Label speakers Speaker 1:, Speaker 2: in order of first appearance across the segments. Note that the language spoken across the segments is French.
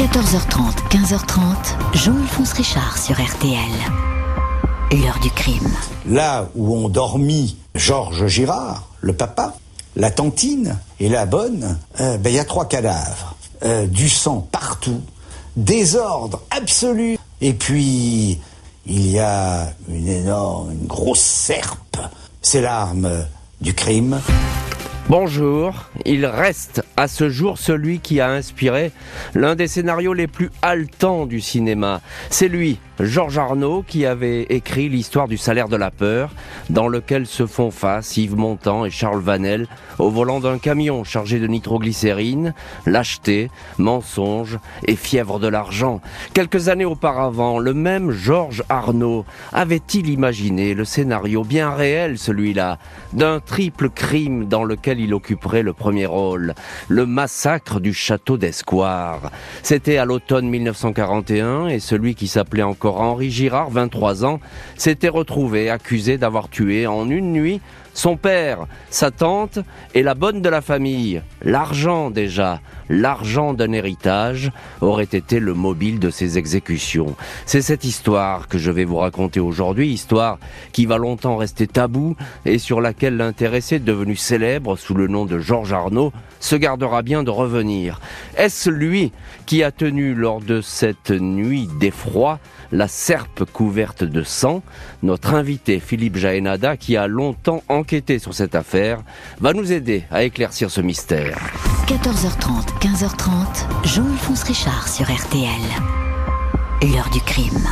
Speaker 1: 14h30, 15h30, Jean-Alphonse Richard sur RTL. L'heure du crime.
Speaker 2: Là où ont dormi Georges Girard, le papa, la tantine et la bonne, euh, ben, il y a trois cadavres. Euh, du sang partout, désordre absolu. Et puis, il y a une énorme, une grosse serpe. C'est l'arme du crime.
Speaker 3: Bonjour, il reste à ce jour celui qui a inspiré l'un des scénarios les plus haletants du cinéma. C'est lui, Georges Arnaud, qui avait écrit l'histoire du salaire de la peur, dans lequel se font face Yves Montand et Charles Vanel au volant d'un camion chargé de nitroglycérine, lâcheté, mensonge et fièvre de l'argent. Quelques années auparavant, le même Georges Arnaud avait-il imaginé le scénario bien réel, celui-là, d'un triple crime dans lequel il occuperait le premier rôle, le massacre du château d'Escoire. C'était à l'automne 1941 et celui qui s'appelait encore Henri Girard, 23 ans, s'était retrouvé accusé d'avoir tué en une nuit son père, sa tante et la bonne de la famille. L'argent déjà, l'argent d'un héritage aurait été le mobile de ces exécutions. C'est cette histoire que je vais vous raconter aujourd'hui, histoire qui va longtemps rester taboue et sur laquelle l'intéressé devenu célèbre sous le nom de Georges Arnaud se gardera bien de revenir. Est-ce lui qui a tenu lors de cette nuit d'effroi la serpe couverte de sang Notre invité Philippe Jaénada, qui a longtemps enquêté sur cette affaire, va nous aider à éclaircir ce mystère.
Speaker 1: 14h30, 15h30, Jean-Alphonse Richard sur RTL. L'heure du crime.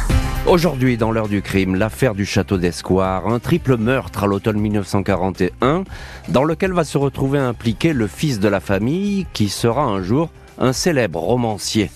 Speaker 3: Aujourd'hui, dans l'heure du crime, l'affaire du château d'Escoire, un triple meurtre à l'automne 1941, dans lequel va se retrouver impliqué le fils de la famille, qui sera un jour un célèbre romancier.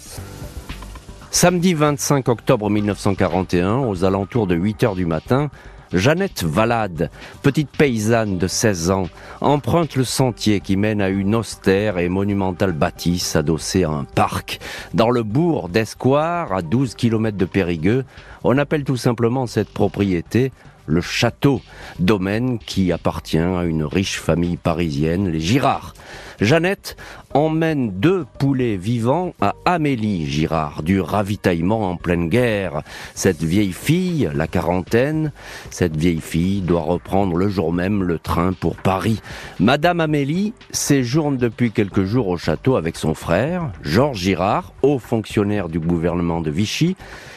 Speaker 3: Samedi 25 octobre 1941, aux alentours de 8 heures du matin, Jeannette Valade, petite paysanne de 16 ans, emprunte le sentier qui mène à une austère et monumentale bâtisse adossée à un parc. Dans le bourg d'Escoire, à 12 km de Périgueux, on appelle tout simplement cette propriété le château, domaine qui appartient à une riche famille parisienne, les Girard. Jeannette emmène deux poulets vivants à Amélie Girard, du ravitaillement en pleine guerre. Cette vieille fille, la quarantaine, cette vieille fille doit reprendre le jour même le train pour Paris. Madame Amélie séjourne depuis quelques jours au château avec son frère, Georges Girard, haut fonctionnaire du gouvernement de Vichy,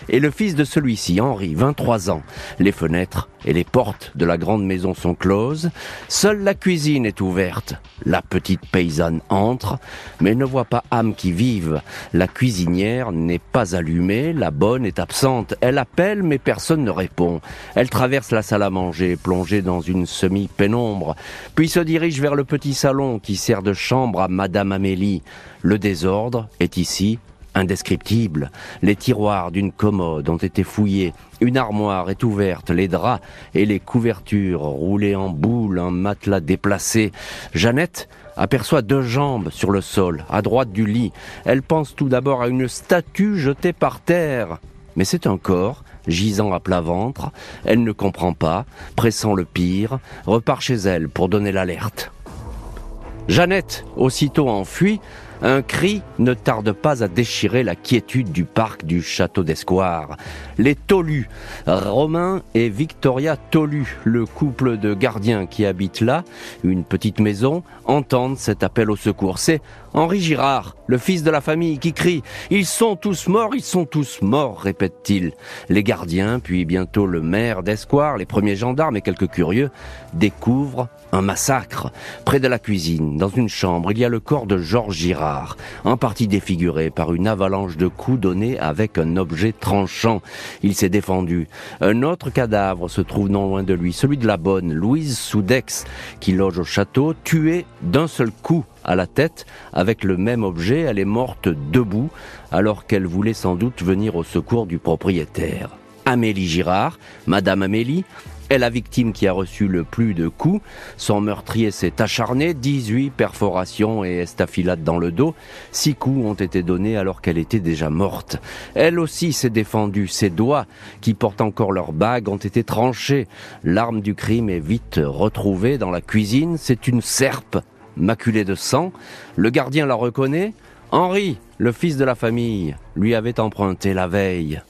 Speaker 3: et le fils de celui-ci, Henri, 23 ans. Les fenêtres et les portes de la grande maison sont closes. Seule la cuisine est ouverte. La petite paysanne entre, mais ne voit pas âme qui vive. La cuisinière n'est pas allumée, la bonne est absente. Elle appelle, mais personne ne répond. Elle traverse la salle à manger, plongée dans une semi-pénombre, puis se dirige vers le petit salon qui sert de chambre à Madame Amélie. Le désordre est ici indescriptible. Les tiroirs d'une commode ont été fouillés, une armoire est ouverte, les draps et les couvertures roulés en boule, un matelas déplacé. Jeannette aperçoit deux jambes sur le sol, à droite du lit. Elle pense tout d'abord à une statue jetée par terre. Mais c'est un corps, gisant à plat ventre. Elle ne comprend pas, pressant le pire, repart chez elle pour donner l'alerte. Jeannette, aussitôt enfuie, un cri ne tarde pas à déchirer la quiétude du parc du château d'Escoire. Les Tolus, Romain et Victoria Tolu, le couple de gardiens qui habitent là, une petite maison, entendent cet appel au secours. C'est Henri Girard, le fils de la famille, qui crie ⁇ Ils sont tous morts, ils sont tous morts !⁇ répète-t-il. Les gardiens, puis bientôt le maire d'Escoire, les premiers gendarmes et quelques curieux, découvrent un massacre. Près de la cuisine, dans une chambre, il y a le corps de Georges Girard, en partie défiguré par une avalanche de coups donnés avec un objet tranchant. Il s'est défendu. Un autre cadavre se trouve non loin de lui, celui de la bonne, Louise Soudex, qui loge au château, tuée d'un seul coup à la tête avec le même objet. Elle est morte debout alors qu'elle voulait sans doute venir au secours du propriétaire. Amélie Girard, Madame Amélie, est la victime qui a reçu le plus de coups. Son meurtrier s'est acharné, 18 perforations et estafilades dans le dos. Six coups ont été donnés alors qu'elle était déjà morte. Elle aussi s'est défendue. Ses doigts, qui portent encore leur bague, ont été tranchés. L'arme du crime est vite retrouvée dans la cuisine. C'est une serpe maculée de sang. Le gardien la reconnaît. Henri, le fils de la famille, lui avait emprunté la veille.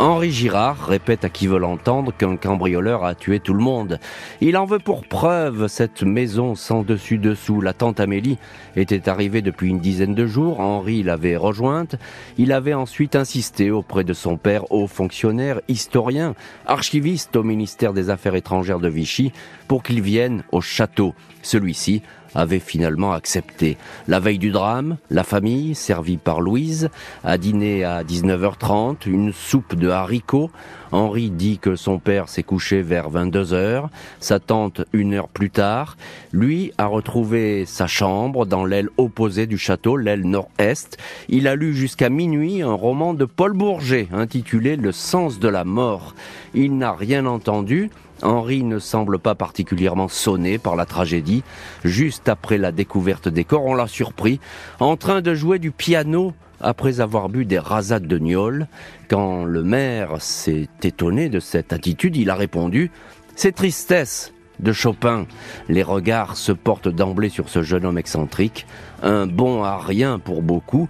Speaker 3: Henri Girard répète à qui veut l'entendre qu'un cambrioleur a tué tout le monde. Il en veut pour preuve cette maison sans dessus-dessous. La tante Amélie était arrivée depuis une dizaine de jours. Henri l'avait rejointe. Il avait ensuite insisté auprès de son père, haut fonctionnaire, historien, archiviste au ministère des Affaires étrangères de Vichy, pour qu'il vienne au château. Celui-ci avait finalement accepté. La veille du drame, la famille, servie par Louise, a dîné à 19h30, une soupe de haricots. Henri dit que son père s'est couché vers 22 heures, sa tante une heure plus tard. Lui a retrouvé sa chambre dans l'aile opposée du château, l'aile nord-est. Il a lu jusqu'à minuit un roman de Paul Bourget intitulé Le sens de la mort. Il n'a rien entendu, Henri ne semble pas particulièrement sonné par la tragédie. Juste après la découverte des corps, on l'a surpris en train de jouer du piano après avoir bu des rasades de gnôle. Quand le maire s'est étonné de cette attitude, il a répondu C'est tristesse de Chopin. Les regards se portent d'emblée sur ce jeune homme excentrique, un bon à rien pour beaucoup,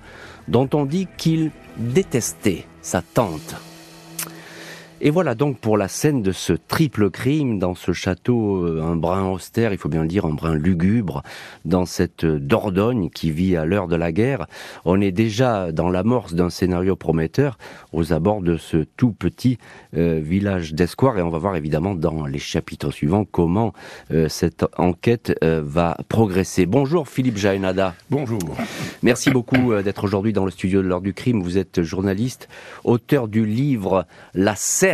Speaker 3: dont on dit qu'il détestait sa tante. Et voilà donc pour la scène de ce triple crime dans ce château, euh, un brin austère, il faut bien le dire, un brin lugubre, dans cette Dordogne qui vit à l'heure de la guerre. On est déjà dans l'amorce d'un scénario prometteur aux abords de ce tout petit euh, village d'Escoire et on va voir évidemment dans les chapitres suivants comment euh, cette enquête va progresser. Bonjour Philippe Jaénada.
Speaker 4: Bonjour.
Speaker 3: Merci beaucoup d'être aujourd'hui dans le studio de l'heure du crime. Vous êtes journaliste, auteur du livre La scène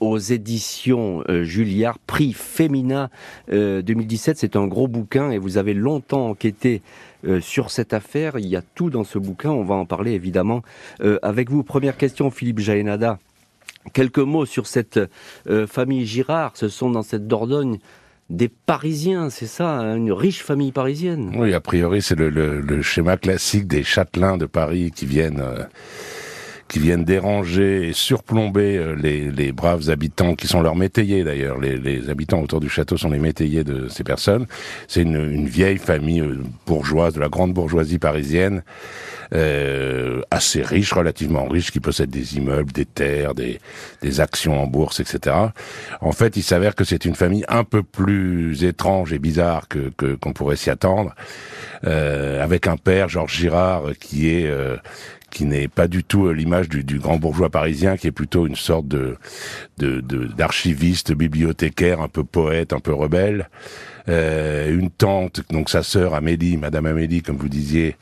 Speaker 3: aux éditions euh, Julliard, prix Femina 2017. Euh, C'est un gros bouquin et vous avez longtemps enquêté euh, sur cette affaire. Il y a tout dans ce bouquin. On va en parler évidemment avec vous. Première question, Philippe Jaénada. Quelques mots sur cette famille Girard. Ce sont dans cette Dordogne des Parisiens, c'est ça, hein, une riche famille parisienne.
Speaker 4: Oui, a priori, c'est le, schéma classique des châtelains de Paris qui viennent qui viennent déranger et surplomber euh, les, les braves habitants qui sont leurs métayers d'ailleurs. Les, les, habitants autour du château sont les métayers de ces personnes. C'est une, une, vieille famille euh, bourgeoise de la grande bourgeoisie parisienne. Euh, assez riche, relativement riche, qui possède des immeubles, des terres, des, des actions en bourse, etc. En fait, il s'avère que c'est une famille un peu plus étrange et bizarre que qu'on pourrait s'y attendre, euh, avec un père, Georges Girard, qui est euh, qui n'est pas du tout euh, l'image du, grand bourgeois parisien, qui est plutôt une sorte de d'archiviste, bibliothécaire, un peu poète, un peu rebelle. Euh, une tante, donc sa sœur Amélie, Madame Amélie, comme vous disiez,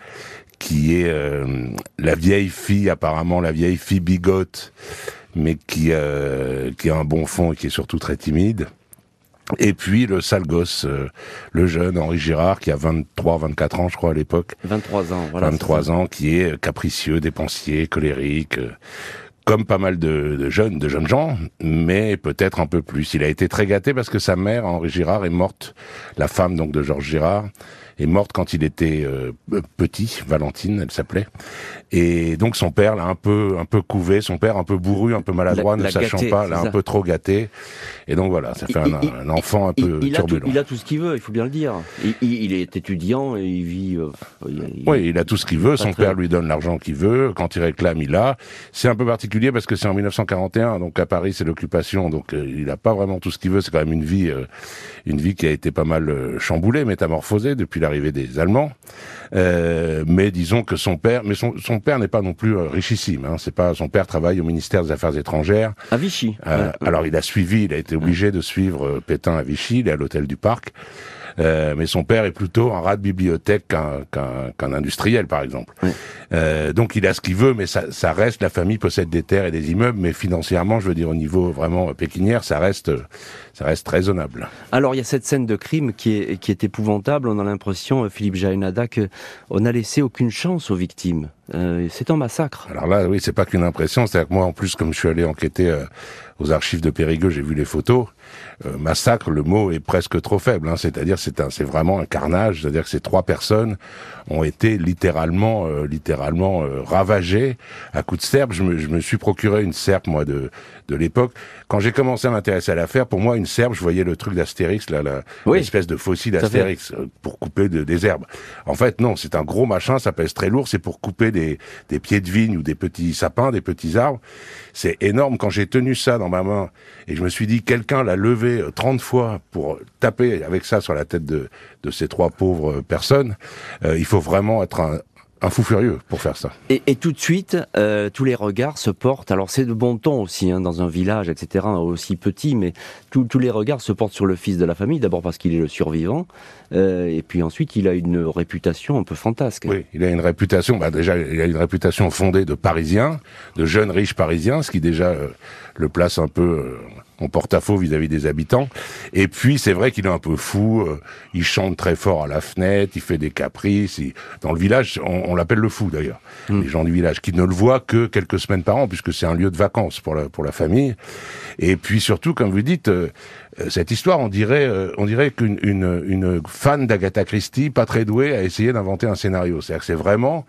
Speaker 4: qui est euh, la vieille fille, apparemment la vieille fille bigote, mais qui, qui a un bon fond et qui est surtout très timide. Et puis le sale gosse, euh, le jeune Henri Girard, qui a 23, 24 ans, je crois, à l'époque.
Speaker 3: 23 ans, voilà.
Speaker 4: 23 ans, qui est capricieux, dépensier, colérique, euh, comme pas mal de, de, jeunes, de jeunes gens, mais peut-être un peu plus. Il a été très gâté parce que sa mère, Henri Girard, est morte, la femme donc de Georges Girard, est morte quand il était euh, petit, Valentine, elle s'appelait. Et donc son père l'a un peu, un peu couvé, son père un peu bourru, un peu maladroit, ne sachant pas, l'a un peu trop gâté. Et donc voilà, ça fait un, enfant un peu turbulent.
Speaker 3: il a tout ce qu'il veut, il faut bien le dire. Il, est étudiant et il vit. Euh,
Speaker 4: oui, il a tout ce qu'il veut. Son père lui donne l'argent qu'il veut. Quand il réclame, il a. C'est un peu particulier parce que c'est en 1941, donc à Paris c'est l'occupation, donc euh, il n'a pas vraiment tout ce qu'il veut. C'est quand même une vie, une vie qui a été pas mal chamboulée, métamorphosée depuis la arrivée des Allemands. Euh, mais disons que son père, mais son, son père n'est pas non plus euh, richissime. Hein, c'est pas son père travaille au ministère des Affaires étrangères
Speaker 3: à Vichy.
Speaker 4: Euh, alors il a suivi, il a été obligé de suivre Pétain à Vichy, il est à l'hôtel du Parc. Euh, mais son père est plutôt un rat de bibliothèque qu'un industriel, par exemple. Euh, donc il a ce qu'il veut, mais ça, ça, reste, la famille possède des terres et des immeubles, mais financièrement, je veux dire au niveau vraiment pékinière, ça reste, ça reste raisonnable.
Speaker 3: Alors il y a cette scène de crime qui est, qui est épouvantable. On a l'impression, Philippe Jaénada, que on n'a laissé aucune chance aux victimes. Euh, c'est un massacre.
Speaker 4: Alors là, oui, c'est pas qu'une impression. C'est-à-dire que moi, en plus, comme je suis allé enquêter euh, aux archives de Périgueux, j'ai vu les photos. Euh, massacre, le mot est presque trop faible. Hein. C'est-à-dire, c'est un, c'est vraiment un carnage. C'est-à-dire que ces trois personnes ont été littéralement, littéralement littéralement euh, ravagé à coups de serpe. Je me, je me suis procuré une serpe, moi, de, de l'époque. Quand j'ai commencé à m'intéresser à l'affaire, pour moi, une serpe, je voyais le truc d'Astérix, là, la, l'espèce de fossile d'Astérix, euh, pour couper de, des herbes. En fait, non, c'est un gros machin, ça pèse très lourd, c'est pour couper des, des pieds de vigne ou des petits sapins, des petits arbres. C'est énorme. Quand j'ai tenu ça dans ma main et je me suis dit, quelqu'un l'a levé 30 euh, fois pour taper avec ça sur la tête de, de ces trois pauvres personnes, euh, il faut vraiment être un, un fou furieux pour faire ça.
Speaker 3: Et, et tout de suite, euh, tous les regards se portent. Alors c'est de bon ton aussi, hein, dans un village, etc., aussi petit, mais tous les regards se portent sur le fils de la famille. D'abord parce qu'il est le survivant, euh, et puis ensuite il a une réputation un peu fantasque.
Speaker 4: Oui, il a une réputation. Bah déjà, il a une réputation fondée de Parisien, de jeunes riches Parisiens, ce qui déjà euh, le place un peu euh, en porte-à-faux vis-à-vis des habitants. Et puis c'est vrai qu'il est un peu fou. euh, il chante très fort à la fenêtre, il fait des caprices. il- Dans le village, on, on l'appelle le fou d'ailleurs. Les gens du village qui ne le voient que quelques semaines par an, puisque c'est un lieu de vacances pour la pour la famille. Et puis surtout, comme vous dites, euh, euh, cette histoire, on dirait, euh, on dirait qu'une une, une fan d'Agatha Christie, pas très douée, a essayé d'inventer un scénario. C'est-à-dire que c'est vraiment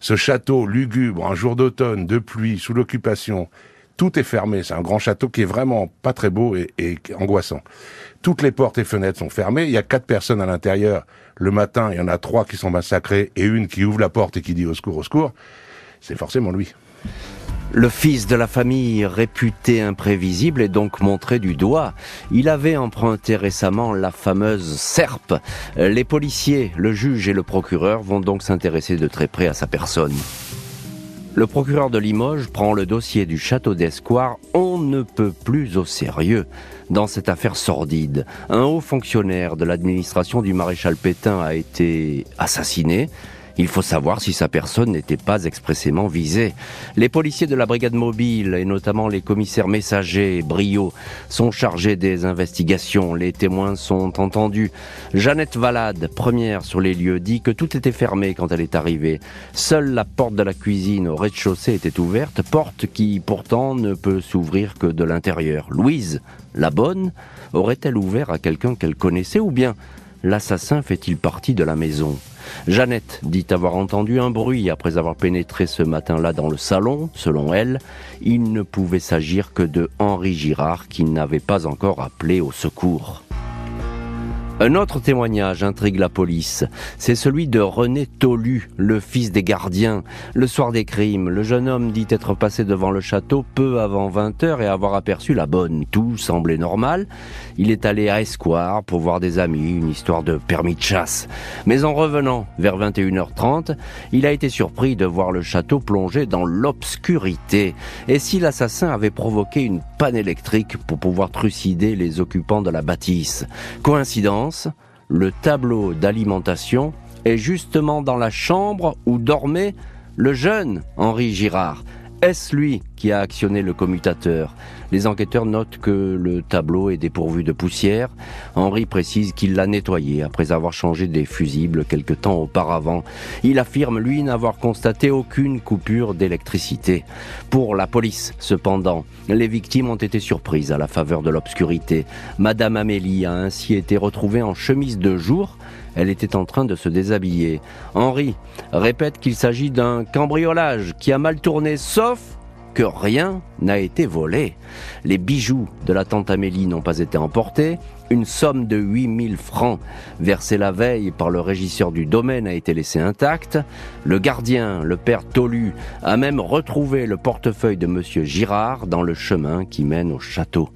Speaker 4: ce château lugubre, un jour d'automne, de pluie, sous l'occupation. Tout est fermé. C'est un grand château qui est vraiment pas très beau et, angoissant. Toutes les portes et fenêtres sont fermées. Il y a quatre personnes à l'intérieur. Le matin, il y en a trois qui sont massacrées et une qui ouvre la porte et qui dit au secours, au secours. C'est forcément lui.
Speaker 3: Le fils de la famille, réputé imprévisible, est donc montré du doigt. Il avait emprunté récemment la fameuse serpe. Les policiers, le juge et le procureur vont donc s'intéresser de très près à sa personne. Le procureur de Limoges prend le dossier du château d'Escoir. On ne peut plus au sérieux dans cette affaire sordide. Un haut fonctionnaire de l'administration du maréchal Pétain a été assassiné. Il faut savoir si sa personne n'était pas expressément visée. Les policiers de la brigade mobile, et notamment les commissaires messagers Brio, sont chargés des investigations. Les témoins sont entendus. Jeannette Valade, première sur les lieux, dit que tout était fermé quand elle est arrivée. Seule la porte de la cuisine au rez-de-chaussée était ouverte, porte qui pourtant ne peut s'ouvrir que de l'intérieur. Louise, la bonne, aurait-elle ouvert à quelqu'un qu'elle connaissait ou bien l'assassin fait-il partie de la maison? Jeannette dit avoir entendu un bruit après avoir pénétré ce matin-là dans le salon. Selon elle, il ne pouvait s'agir que de Henri Girard qui n'avait pas encore appelé au secours. Un autre témoignage intrigue la police. C'est celui de René Tolu, le fils des gardiens. Le soir des crimes, le jeune homme dit être passé devant le château peu avant 20 heures et avoir aperçu la bonne. Tout semblait normal. Il est allé à Escoire pour voir des amis, une histoire de permis de chasse. Mais en revenant vers 21h30, il a été surpris de voir le château plongé dans l'obscurité. Et si l'assassin avait provoqué une panne électrique pour pouvoir trucider les occupants de la bâtisse? Coïncidence? Le tableau d'alimentation est justement dans la chambre où dormait le jeune Henri Girard. Est-ce lui qui a actionné le commutateur Les enquêteurs notent que le tableau est dépourvu de poussière. Henri précise qu'il l'a nettoyé après avoir changé des fusibles quelque temps auparavant. Il affirme, lui, n'avoir constaté aucune coupure d'électricité. Pour la police, cependant, les victimes ont été surprises à la faveur de l'obscurité. Madame Amélie a ainsi été retrouvée en chemise de jour elle était en train de se déshabiller. Henri répète qu'il s'agit d'un cambriolage qui a mal tourné, sauf que rien n'a été volé. Les bijoux de la tante Amélie n'ont pas été emportés. Une somme de 8000 francs versée la veille par le régisseur du domaine a été laissée intacte. Le gardien, le père Tolu, a même retrouvé le portefeuille de monsieur Girard dans le chemin qui mène au château.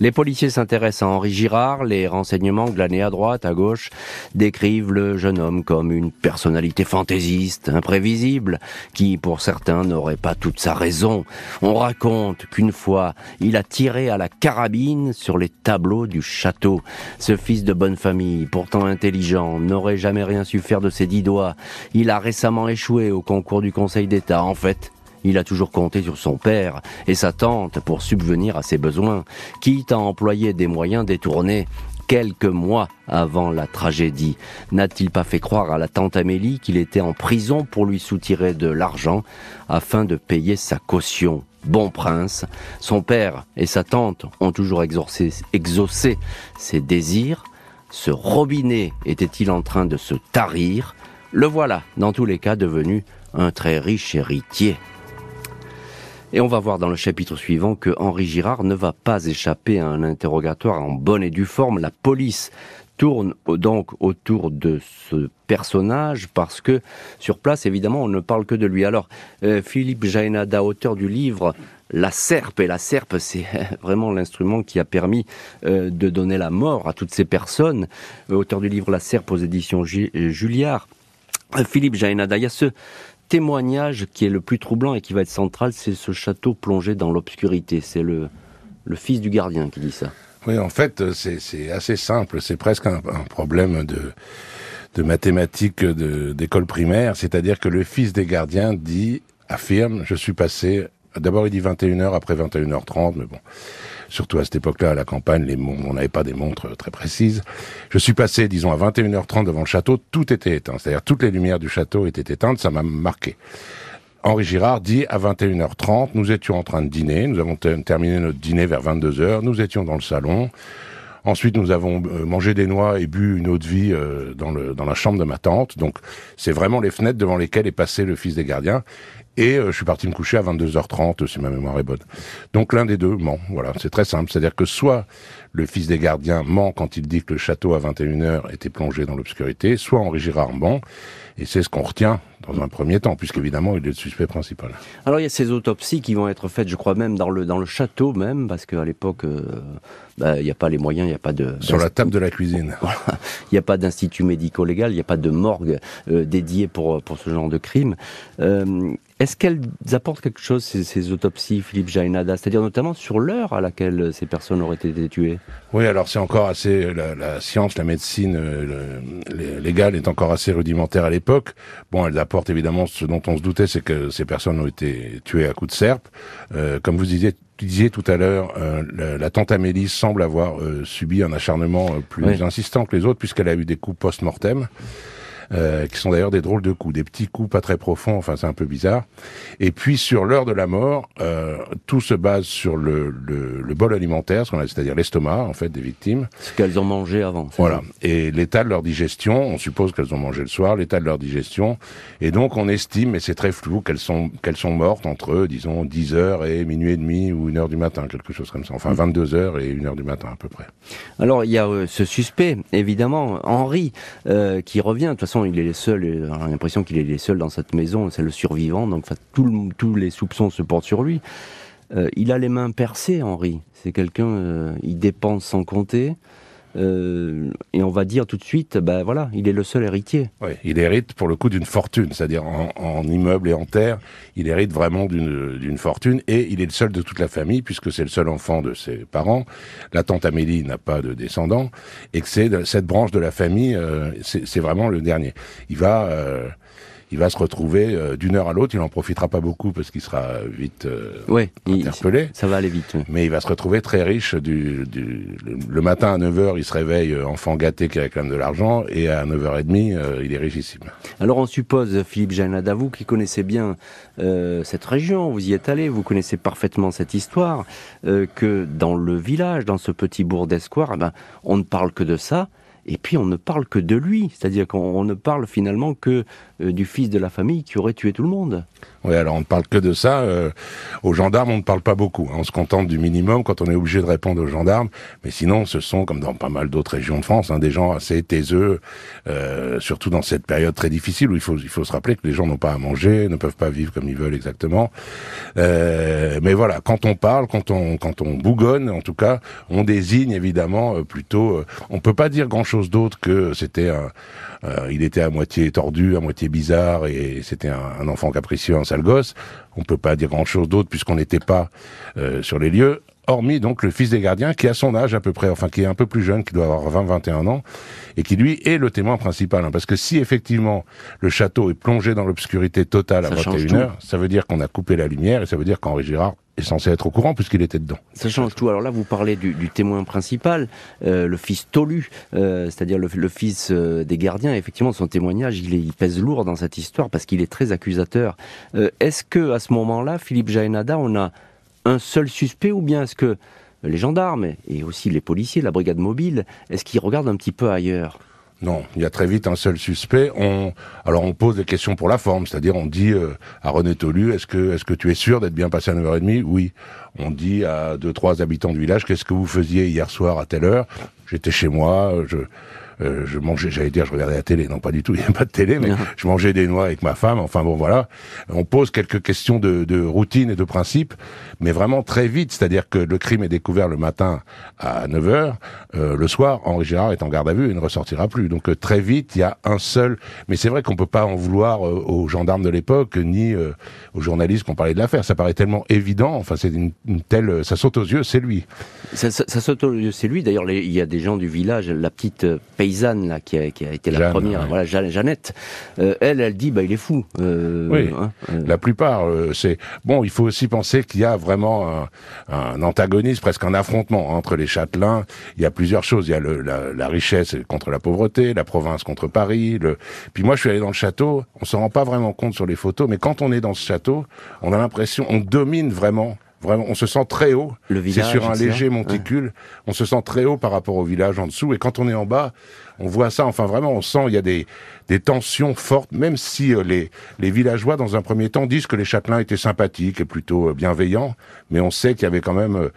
Speaker 3: Les policiers s'intéressent à Henri Girard, les renseignements glanés à droite, à gauche, décrivent le jeune homme comme une personnalité fantaisiste, imprévisible, qui pour certains n'aurait pas toute sa raison. On raconte qu'une fois, il a tiré à la carabine sur les tableaux du château. Ce fils de bonne famille, pourtant intelligent, n'aurait jamais rien su faire de ses dix doigts. Il a récemment échoué au concours du Conseil d'État. En fait, il a toujours compté sur son père et sa tante pour subvenir à ses besoins, quitte à employer des moyens détournés. Quelques mois avant la tragédie, n'a-t-il pas fait croire à la tante Amélie qu'il était en prison pour lui soutirer de l'argent afin de payer sa caution? Bon prince, son père et sa tante ont toujours exaucé ses désirs. Ce robinet était-il en train de se tarir? Le voilà, dans tous les cas, devenu un très riche héritier. Et on va voir dans le chapitre suivant que Henri Girard ne va pas échapper à un interrogatoire en bonne et due forme. La police tourne donc autour de ce personnage parce que sur place, évidemment, on ne parle que de lui. Alors, euh, Philippe Jaénada, auteur du livre La Serpe, et la Serpe, c'est vraiment l'instrument qui a permis euh, de donner la mort à toutes ces personnes. Euh, auteur du livre La Serpe aux éditions Julliard. Philippe Jaénada, il y a ce, témoignage qui est le plus troublant et qui va être central, c'est ce château plongé dans l'obscurité. C'est le, fils du gardien qui dit ça.
Speaker 4: Oui, en fait, c'est assez simple. C'est presque un, problème de, de mathématiques d'école primaire. C'est-à-dire que le fils des gardiens dit, affirme, je suis passé, d'abord il dit 21h, après 21h30, mais bon surtout à cette époque-là, à la campagne, les on n'avait pas des montres très précises. Je suis passé, disons, à 21h30 devant le château, tout était éteint. C'est-à-dire toutes les lumières du château étaient éteintes, ça m'a marqué. Henri Girard dit à 21h30, nous étions en train de dîner, nous avons terminé notre dîner vers 22h, nous étions dans le salon. Ensuite, nous avons euh, mangé des noix et bu une eau de vie euh, dans, la chambre de ma tante. Donc, c'est vraiment les fenêtres devant lesquelles est passé le fils des gardiens. Et euh, je suis parti me coucher à 22h30, si ma mémoire est bonne. Donc l'un des deux ment. Voilà, c'est très simple. C'est-à-dire que soit le fils des gardiens ment quand il dit que le château à 21h était plongé dans l'obscurité, soit Henri Girard ment. Et c'est ce qu'on retient dans un premier temps, puisqu'évidemment, il est le suspect principal.
Speaker 3: Alors, il y a ces autopsies qui vont être faites, je crois même, dans le, dans le château même, parce qu'à l'époque, euh, bah, il n'y a pas les moyens, il n'y a pas de...
Speaker 4: Sur la table de la cuisine.
Speaker 3: Il n'y a pas d'institut médico-légal, il n'y a pas de morgue euh, dédié pour, pour ce genre de crime. Euh, est-ce qu'elles apportent quelque chose, ces, autopsies, Philippe Jainada? C'est-à-dire notamment sur l'heure à laquelle ces personnes auraient été tuées?
Speaker 4: Oui, alors c'est encore assez... La, science, la médecine euh, légale est encore assez rudimentaire à l'époque. Bon, elles apportent évidemment ce dont on se doutait, c'est que ces personnes ont été tuées à coups de serpe. Euh, comme vous disiez, disiez tout à l'heure, euh, la, tante Amélie semble avoir subi un acharnement plus insistant que les autres, puisqu'elle a eu des coups post-mortem. Euh, qui sont d'ailleurs des drôles de coups, des petits coups pas très profonds, enfin c'est un peu bizarre. Et puis sur l'heure de la mort, euh, tout se base sur le, le, le bol alimentaire, c'est-à-dire l'estomac en fait des victimes.
Speaker 3: Ce qu'elles ont mangé avant.
Speaker 4: Voilà. Et l'état de leur digestion, on suppose qu'elles ont mangé le soir, l'état de leur digestion, et donc on estime, mais c'est très flou, qu'elles sont qu'elles sont mortes entre disons 10 heures et minuit et demi ou une heure du matin, quelque chose comme ça. Enfin 22 heures et une heure du matin à peu près.
Speaker 3: Alors il y a euh, ce suspect, évidemment, Henri, euh, qui revient. De toute façon il est seul, on a l'impression qu'il est seul dans cette maison, c'est le survivant, donc tous les soupçons se portent sur lui. Euh, il a les mains percées, Henri. C'est quelqu'un, euh, il dépense sans compter. Euh, et on va dire tout de suite, ben voilà, il est le seul héritier.
Speaker 4: Oui, il hérite pour le coup d'une fortune, c'est-à-dire en, en, immeuble et en terre, il hérite vraiment d'une fortune et il est le seul de toute la famille puisque c'est le seul enfant de ses parents. La tante Amélie n'a pas de descendants et que c'est cette branche de la famille, euh, c'est vraiment le dernier. Il va euh, il va se retrouver euh, d'une heure à l'autre. Il en profitera pas beaucoup parce qu'il sera vite euh, interpellé.
Speaker 3: ça va aller vite.
Speaker 4: Mais il va se retrouver très riche. Du, du le matin à 9h, il se réveille euh, enfant gâté qui réclame de l'argent et à 9h30, il est richissime.
Speaker 3: Alors on suppose, Philippe Janada, vous qui connaissez bien cette région, vous y êtes allé, vous connaissez parfaitement cette histoire, que dans le village, dans ce petit bourg d'Escoir, eh ben, on ne parle que de ça et puis on ne parle que de lui, c'est-à-dire qu'on ne parle finalement que euh, du fils de la famille qui aurait tué tout le monde.
Speaker 4: Oui, alors on ne parle que de ça. Euh, aux gendarmes, on ne parle pas beaucoup. Hein. On se contente du minimum quand on est obligé de répondre aux gendarmes. Mais sinon, ce sont, comme dans pas mal d'autres régions de France, hein, des gens assez taiseux, euh, surtout dans cette période très difficile où il faut, il faut se rappeler que les gens n'ont pas à manger, ne peuvent pas vivre comme ils veulent exactement. Mais voilà, quand on parle, quand on, quand on bougonne, en tout cas, on désigne évidemment plutôt... On peut pas dire grand-chose d'autre que c'était il était à moitié tordu, à moitié bizarre, et c'était un, enfant capricieux, un sale gosse. On peut pas dire grand-chose d'autre puisqu'on n'était pas euh, sur les lieux hormis donc le fils des gardiens qui a son âge à peu près, enfin qui est un peu plus jeune, qui doit avoir 20-21 ans, et qui lui est le témoin principal. Hein. parce que si effectivement le château est plongé dans l'obscurité totale à 21h, ça veut dire qu'on a coupé la lumière, et ça veut dire qu'Henri Girard est censé être au courant puisqu'il était dedans.
Speaker 3: Ça change tout. Alors là, vous parlez du, témoin principal, euh, le fils Tolu, euh, c'est-à-dire le, fils euh, des gardiens. Effectivement, son témoignage, il, pèse lourd dans cette histoire parce qu'il est très accusateur. Est-ce que à ce moment-là, Philippe Jaénada, on a un seul suspect ou bien est-ce que les gendarmes et aussi les policiers, la brigade mobile, est-ce qu'ils regardent un petit peu ailleurs?
Speaker 4: Non, il y a très vite un seul suspect. On, alors on pose des questions pour la forme, c'est-à-dire on dit euh, à René Tolu, est-ce que, est-ce que tu es sûr d'être bien passé à 9h30 Oui. On dit à deux, trois habitants du village, qu'est-ce que vous faisiez hier soir à telle heure? J'étais chez moi, je, euh, je mangeais, j'allais dire, je regardais la télé, non pas du tout, il n'y a pas de télé, mais je mangeais des noix avec ma femme. Enfin bon, voilà. On pose quelques questions de, de routine et de principe, mais vraiment très vite. C'est-à-dire que le crime est découvert le matin à 9 h euh, le soir, Henri Girard est en garde à vue et ne ressortira plus. Donc euh, très vite, il y a un seul. Mais c'est vrai qu'on peut pas en vouloir aux gendarmes de l'époque ni aux journalistes qui ont parlé de l'affaire. Ça paraît tellement évident. Enfin, c'est une, telle, ça saute aux yeux, c'est lui.
Speaker 3: Ça, ça, ça saute aux yeux, c'est lui. D'ailleurs, il y a des gens du village, la petite paysanne là, qui, a, qui a été la première, voilà, Jeannette, euh, elle, elle dit, bah, il est fou.
Speaker 4: Euh, oui, hein, euh. la plupart, c'est... Bon, il faut aussi penser qu'il y a vraiment un, un, antagonisme, presque un affrontement entre les châtelains. Il y a plusieurs choses. Il y a le, la, la, richesse contre la pauvreté, la province contre Paris. Le... Puis moi, je suis allé dans le château, on se rend pas vraiment compte sur les photos, mais quand on est dans ce château, on a l'impression, on domine vraiment Vraiment, on se sent très haut. C'est sur un léger monticule. On se sent très haut par rapport au village en dessous. Et quand on est en bas, on voit ça. Enfin, vraiment, on sent il y a des, des tensions fortes, même si euh, les, les villageois, dans un premier temps, disent que les châtelains étaient sympathiques et plutôt euh, bienveillants. Mais on sait qu'il y avait quand même euh,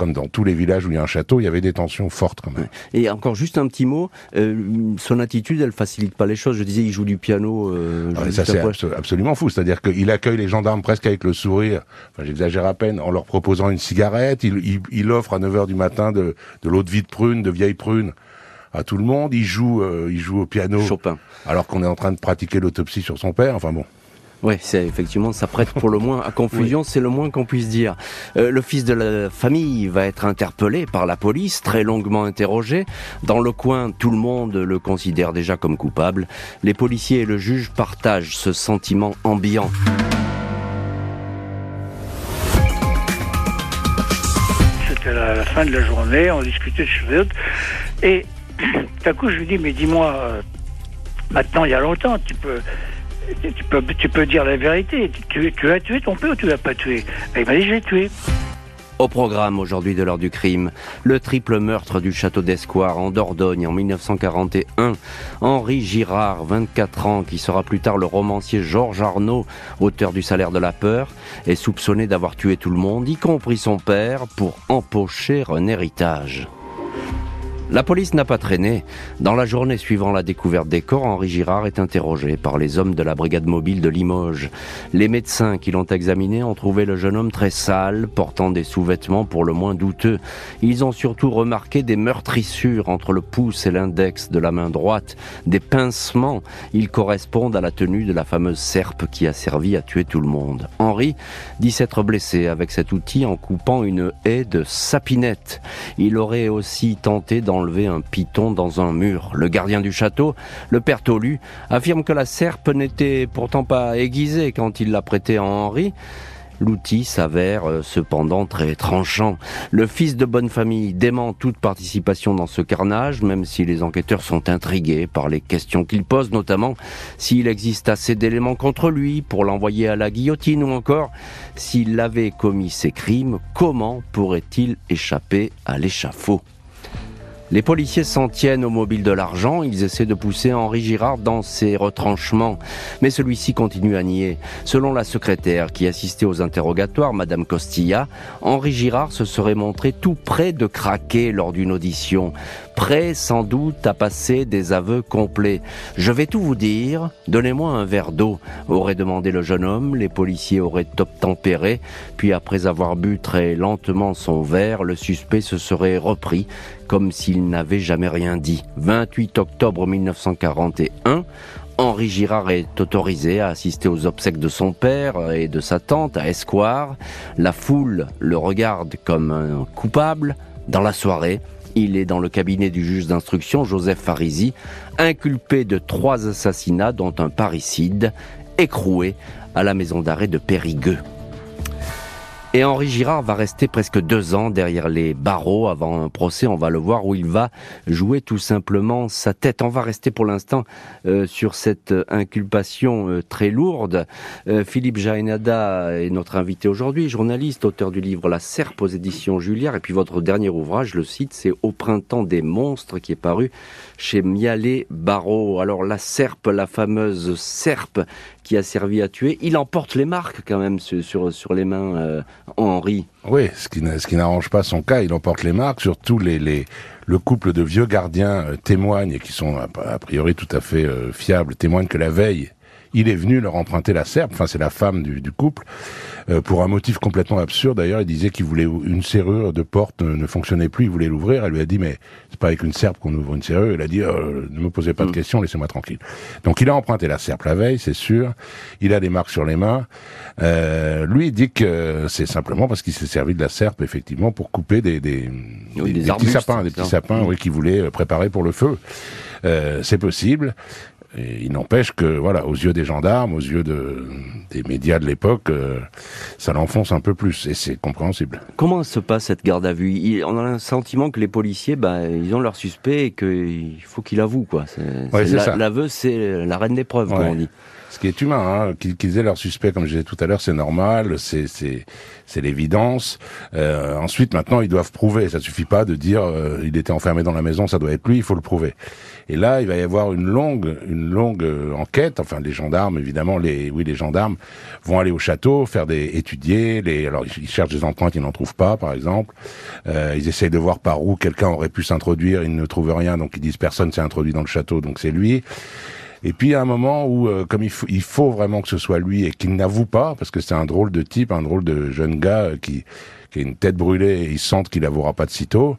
Speaker 4: comme dans tous les villages où il y a un château, il y avait des tensions fortes quand même.
Speaker 3: Et encore juste un petit mot, son attitude, elle facilite pas les choses. Je disais, il joue du piano.
Speaker 4: Ah, ça c'est absolument fou, c'est-à-dire qu'il accueille les gendarmes presque avec le sourire. Enfin, j'exagère à peine, en leur proposant une cigarette. Il, il, offre à 9 h du matin de, de l'eau de vie de prune, de vieille prune à tout le monde. Il joue, euh, il joue au piano.
Speaker 3: Chopin.
Speaker 4: Alors qu'on est en train de pratiquer l'autopsie sur son père. Enfin bon.
Speaker 3: Oui, c'est effectivement, ça prête pour le moins à confusion, c'est le moins qu'on puisse dire. Euh, le fils de la famille va être interpellé par la police, très longuement interrogé. Dans le coin, tout le monde le considère déjà comme coupable. Les policiers et le juge partagent ce sentiment ambiant.
Speaker 5: C'était la, la fin de la journée, on discutait de choses et tout à coup, je lui dis, mais dis-moi, euh, maintenant, il y a longtemps, tu peux, tu peux, dire la vérité. Tu, as tué ton père ou tu l'as pas tué? Il m'a dit, je l'ai tué.
Speaker 3: Au programme aujourd'hui de l'heure du crime, le triple meurtre du château d'Escoire en Dordogne en 1941. Henri Girard, 24 ans, qui sera plus tard le romancier Georges Arnaud, auteur du Salaire de la peur, est soupçonné d'avoir tué tout le monde, y compris son père, pour empocher un héritage. La police n'a pas traîné. Dans la journée suivant la découverte des corps, Henri Girard est interrogé par les hommes de la brigade mobile de Limoges. Les médecins qui l'ont examiné ont trouvé le jeune homme très sale, portant des sous-vêtements pour le moins douteux. Ils ont surtout remarqué des meurtrissures entre le pouce et l'index de la main droite, des pincements. Ils correspondent à la tenue de la fameuse serpe qui a servi à tuer tout le monde. Henri dit s'être blessé avec cet outil en coupant une haie de sapinette. Il aurait aussi tenté d'en un python dans un mur. Le gardien du château, le père Tolu, affirme que la serpe n'était pourtant pas aiguisée quand il l'a prêtée à Henri. L'outil s'avère euh, cependant très tranchant. Le fils de bonne famille dément toute participation dans ce carnage, même si les enquêteurs sont intrigués par les questions qu'il pose, notamment s'il existe assez d'éléments contre lui pour l'envoyer à la guillotine ou encore s'il avait commis ces crimes, comment pourrait-il échapper à l'échafaud? Les policiers s'en tiennent au mobile de l'argent, ils essaient de pousser Henri Girard dans ses retranchements, mais celui-ci continue à nier. Selon la secrétaire qui assistait aux interrogatoires, Madame Costilla, Henri Girard se serait montré tout près de craquer lors d'une audition. Prêt sans doute à passer des aveux complets. Je vais tout vous dire, donnez-moi un verre d'eau, aurait demandé le jeune homme, les policiers auraient obtempéré, puis après avoir bu très lentement son verre, le suspect se serait repris, comme s'il n'avait jamais rien dit. 28 octobre 1941, Henri Girard est autorisé à assister aux obsèques de son père et de sa tante à Escoire. La foule le regarde comme un coupable. Dans la soirée, il est dans le cabinet du juge d'instruction Joseph Farisi, inculpé de trois assassinats dont un parricide, écroué à la maison d'arrêt de Périgueux. Et Henri Girard va rester presque deux ans derrière les barreaux avant un procès, on va le voir, où il va jouer tout simplement sa tête. On va rester pour l'instant euh, sur cette inculpation euh, très lourde. Euh, Philippe Jaénada est notre invité aujourd'hui, journaliste, auteur du livre La Serpe aux éditions Julliard. Et puis votre dernier ouvrage, je le cite, c'est Au printemps des monstres qui est paru chez Mialet Barreau. Alors la serpe, la fameuse serpe qui a servi à tuer, il emporte les marques quand même sur, sur, les mains, euh, Henri.
Speaker 4: Oui, ce qui, n'arrange pas son cas, il emporte les marques, surtout les, les, le couple de vieux gardiens euh, témoignent, et qui sont a, priori tout à fait euh, fiables, témoignent que la veille, il est venu leur emprunter la serpe, enfin c'est la femme du, du couple, euh, pour un motif complètement absurde. D'ailleurs, il disait qu'il voulait une serrure de porte ne, fonctionnait plus, il voulait l'ouvrir. Elle lui a dit mais c'est pas avec une serpe qu'on ouvre une serrure. Il a dit euh, ne me posez pas de mm. questions, laissez-moi tranquille. Donc il a emprunté la serpe la veille, c'est sûr. Il a des marques sur les mains. Euh, lui il dit que c'est simplement parce qu'il s'est servi de la serpe effectivement pour couper des des, des, petits sapins, des petits sapins, oui, qu'il voulait préparer pour le feu. Euh, c'est possible. Et il n'empêche que, voilà, aux yeux des gendarmes, aux yeux de, des médias de l'époque, euh, ça l'enfonce un peu plus, et c'est compréhensible.
Speaker 3: Comment se passe cette garde à vue? On a le sentiment que les policiers, bah, ils ont leur suspect et qu'il faut qu'il avoue, quoi. L'aveu, c'est la reine des preuves, comme on dit.
Speaker 4: Ce qui est humain, hein, qu'ils aient leur suspect, comme je disais tout à l'heure, c'est normal, c'est c'est l'évidence. Euh, ensuite, maintenant, ils doivent prouver. Ça suffit pas de dire euh, il était enfermé dans la maison, ça doit être lui. Il faut le prouver. Et là, il va y avoir une longue, une longue euh, enquête. Enfin, les gendarmes, évidemment, les, oui, les gendarmes vont aller au château, faire des, étudier. Les, alors, ils cherchent des empreintes, ils n'en trouvent pas, par exemple. Euh, ils essayent de voir par où quelqu'un aurait pu s'introduire. Ils ne trouvent rien, donc ils disent personne s'est introduit dans le château, donc c'est lui. Et puis à un moment où, euh, comme il faut, il faut vraiment que ce soit lui et qu'il n'avoue pas, parce que c'est un drôle de type, un drôle de jeune gars euh, qui, qui a une tête brûlée et il sent qu'il n'avouera pas de sitôt,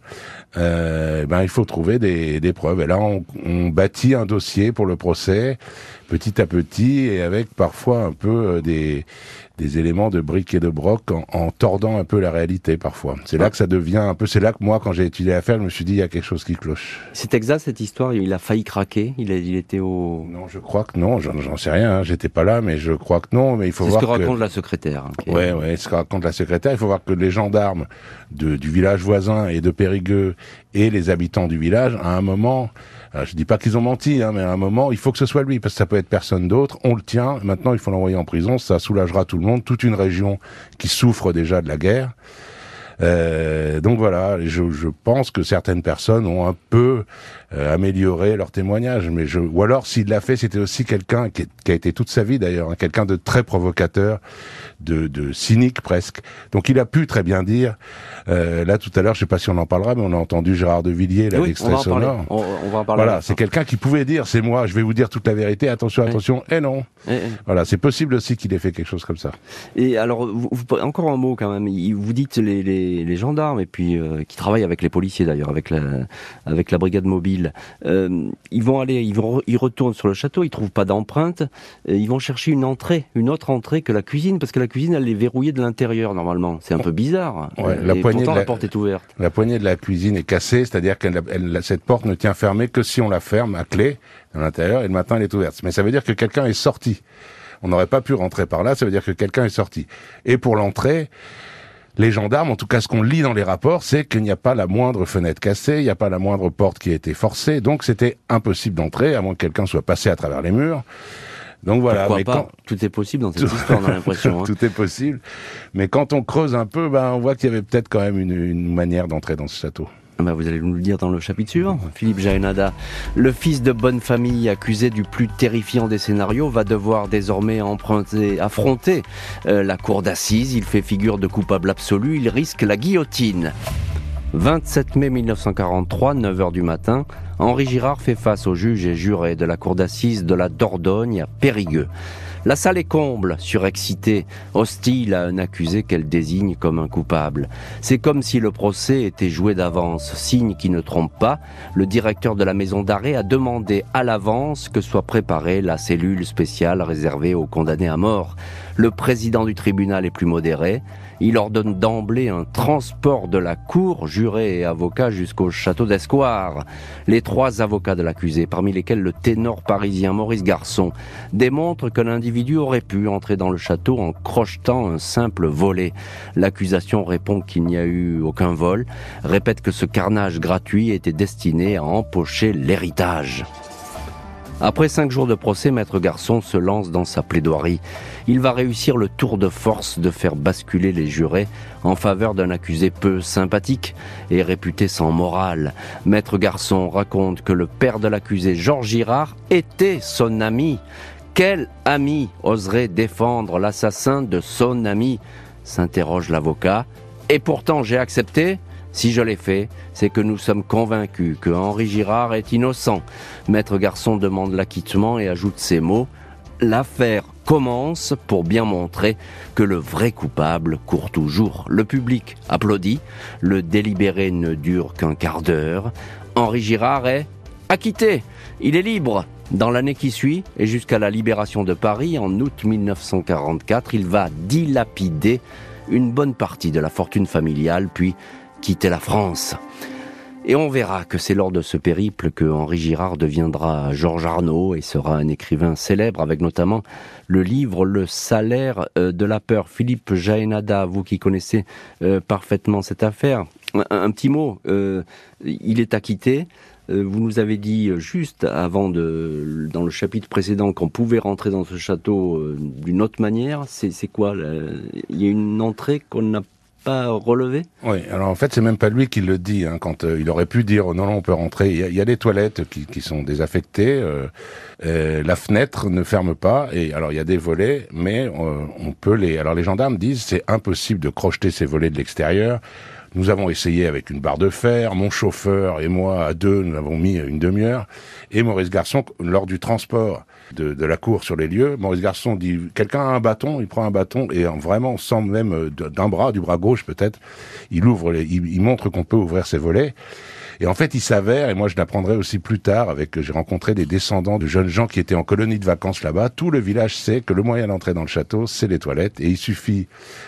Speaker 4: euh, ben il faut trouver des, des preuves. Et là, on, on, bâtit un dossier pour le procès, petit à petit, et avec parfois un peu euh, des des éléments de briques et de broc en, tordant un peu la réalité parfois. C'est là que ça devient un peu. C'est là que moi, quand j'ai étudié l'affaire, je me suis dit il y a quelque chose qui cloche.
Speaker 3: C'est exact cette histoire. Il a failli craquer. Il, a, il était au.
Speaker 4: Non, je crois que non. J'en sais rien. Hein. J'étais pas là, mais je crois que non. Mais il faut voir.
Speaker 3: C'est ce que raconte la secrétaire.
Speaker 4: Hein, ouais, ouais. Ce que raconte la secrétaire. Il faut voir que les gendarmes de, du village voisin et de Périgueux et les habitants du village, à un moment alors, je dis pas qu'ils ont menti, hein, mais à un moment, il faut que ce soit lui, parce que ça peut être personne d'autre. On le tient. Maintenant, il faut l'envoyer en prison. Ça soulagera tout le monde, toute une région qui souffre déjà de la guerre. Euh, donc voilà, je, je, pense que certaines personnes ont un peu euh, amélioré leur témoignage, mais je, ou alors s'il l'a fait, c'était aussi quelqu'un qui, qui, a été toute sa vie d'ailleurs, hein, quelqu'un de très provocateur, de, de, cynique presque. Donc il a pu très bien dire. Euh, là tout à l'heure, je sais pas si on en parlera, mais on a entendu Gérard de Villiers, là, l'extrait sonore.
Speaker 3: On, va en parler.
Speaker 4: Voilà, c'est quelqu'un qui pouvait dire, c'est moi, je vais vous dire toute la vérité. Attention, attention. Et non. Voilà, c'est possible aussi qu'il ait fait quelque chose comme ça.
Speaker 3: Et alors, vous, encore un mot quand même. Vous dites les, les, les gendarmes et puis euh, qui travaillent avec les policiers d'ailleurs, avec la, avec la brigade mobile. Euh, ils vont aller, ils vont, ils retournent sur le château, ils trouvent pas d'empreinte. Ils vont chercher une entrée, une autre entrée que la cuisine, parce que la cuisine elle est verrouillée de l'intérieur normalement. C'est un peu bizarre.
Speaker 4: Ouais, la poignée pourtant, la, porte est ouverte. La poignée de la cuisine est cassée, c'est-à-dire que cette porte ne tient fermée que si on la ferme à clé à l'intérieur et le matin elle est ouverte. Mais ça veut dire que quelqu'un est sorti. On n'aurait pas pu rentrer par là, ça veut dire que quelqu'un est sorti. Et pour l'entrée, les gendarmes, en tout cas ce qu'on lit dans les rapports, c'est qu'il n'y a pas la moindre fenêtre cassée, il n'y a pas la moindre porte qui a été forcée, donc c'était impossible d'entrer, à moins que quelqu'un soit passé à travers les murs. Donc voilà.
Speaker 3: mais Quand... Tout est possible dans cette histoire, on a l'impression.
Speaker 4: Hein. Tout est possible. Mais quand on creuse un peu, ben, on voit qu'il y avait peut-être quand même une, une manière d'entrer dans ce château.
Speaker 3: Ah bah, vous allez nous le dire dans le chapitre suivant. Philippe Jaénada, le fils de bonne famille accusé du plus terrifiant des scénarios, va devoir désormais emprunter, affronter euh, la cour d'assises. Il fait figure de coupable absolu, il risque la guillotine. 27 mai 1943, 9h du matin, Henri Girard fait face aux juges et jurés de la cour d'assises de la Dordogne à Périgueux. La salle est comble, surexcitée, hostile à un accusé qu'elle désigne comme un coupable. C'est comme si le procès était joué d'avance, signe qui ne trompe pas. Le directeur de la maison d'arrêt a demandé à l'avance que soit préparée la cellule spéciale réservée aux condamnés à mort. Le président du tribunal est plus modéré. Il ordonne d'emblée un transport de la cour, juré et avocat, jusqu'au château d'Escoire. Les trois avocats de l'accusé, parmi lesquels le ténor parisien Maurice Garçon, démontrent que l'individu individu aurait pu entrer dans le château en crochetant un simple volet. L'accusation répond qu'il n'y a eu aucun vol, répète que ce carnage gratuit était destiné à empocher l'héritage. Après cinq jours de procès, Maître Garçon se lance dans sa plaidoirie. Il va réussir le tour de force de faire basculer les jurés en faveur d'un accusé peu sympathique et réputé sans morale. Maître Garçon raconte que le père de l'accusé, Georges Girard, était son ami. Quel ami oserait défendre l'assassin de son ami s'interroge l'avocat. Et pourtant j'ai accepté si je l'ai fait, c'est que nous sommes convaincus que Henri Girard est innocent. Maître Garçon demande l'acquittement et ajoute ces mots. L'affaire commence pour bien montrer que le vrai coupable court toujours. Le public applaudit. Le délibéré ne dure qu'un quart d'heure. Henri Girard est acquitté. Il est libre. Dans l'année qui suit, et jusqu'à la libération de Paris en août 1944, il va dilapider une bonne partie de la fortune familiale, puis quitter la France. Et on verra que c'est lors de ce périple que Henri Girard deviendra Georges Arnaud et sera un écrivain célèbre avec notamment le livre Le salaire euh, de la peur. Philippe Jaénada, vous qui connaissez euh, parfaitement cette affaire, un, petit mot, euh, il est acquitté. Vous nous avez dit juste avant dans le chapitre précédent qu'on pouvait rentrer dans ce château d'une autre manière. C'est quoi Il y a une entrée qu'on n'a pas relevé
Speaker 4: Oui, alors en fait, c'est même pas lui qui le dit. Hein, quand euh, il aurait pu dire non, non, on peut rentrer. Il y a, des toilettes qui, qui sont désaffectées. Euh, euh, la fenêtre ne ferme pas. Et alors il y a des volets, mais on peut les. Alors les gendarmes disent c'est impossible de crocheter ces volets de l'extérieur. Nous avons essayé avec une barre de fer. Mon chauffeur et moi, à deux, nous avons mis une demi-heure. Et Maurice Garçon, lors du transport de, de, la cour sur les lieux, Maurice Garçon dit quelqu'un a un bâton, il prend un bâton et vraiment sans même euh, d'un bras, du bras gauche peut-être, il ouvre, les, il, il montre qu'on peut ouvrir ses volets. Et en fait, il s'avère, et moi je l'apprendrai aussi plus tard, avec j'ai rencontré des descendants de jeunes gens qui étaient en colonie de vacances là-bas. Tout le village sait que le moyen d'entrer dans le château, c'est les toilettes, et il suffit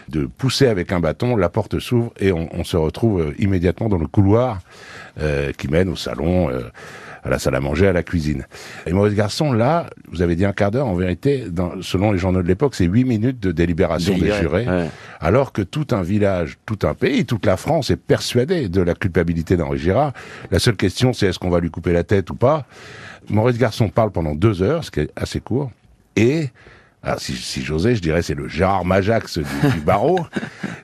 Speaker 4: de pousser avec un bâton, la porte s'ouvre et on, on, se retrouve euh, immédiatement dans le couloir euh, qui mène au salon. Euh, à la salle à manger, à la cuisine. Et Maurice Garçon, là, vous avez dit un quart d'heure, en vérité, dans, selon les journaux de l'époque, c'est huit minutes de délibération des jurés, alors que tout un village, tout un pays, toute la France est persuadée de la culpabilité d'Henri Girard. La seule question, c'est est-ce qu'on va lui couper la tête ou pas? Maurice Garçon parle pendant deux heures, ce qui est assez court, et alors, si, si j'osais, je dirais c'est le Gérard Majax du, du barreau.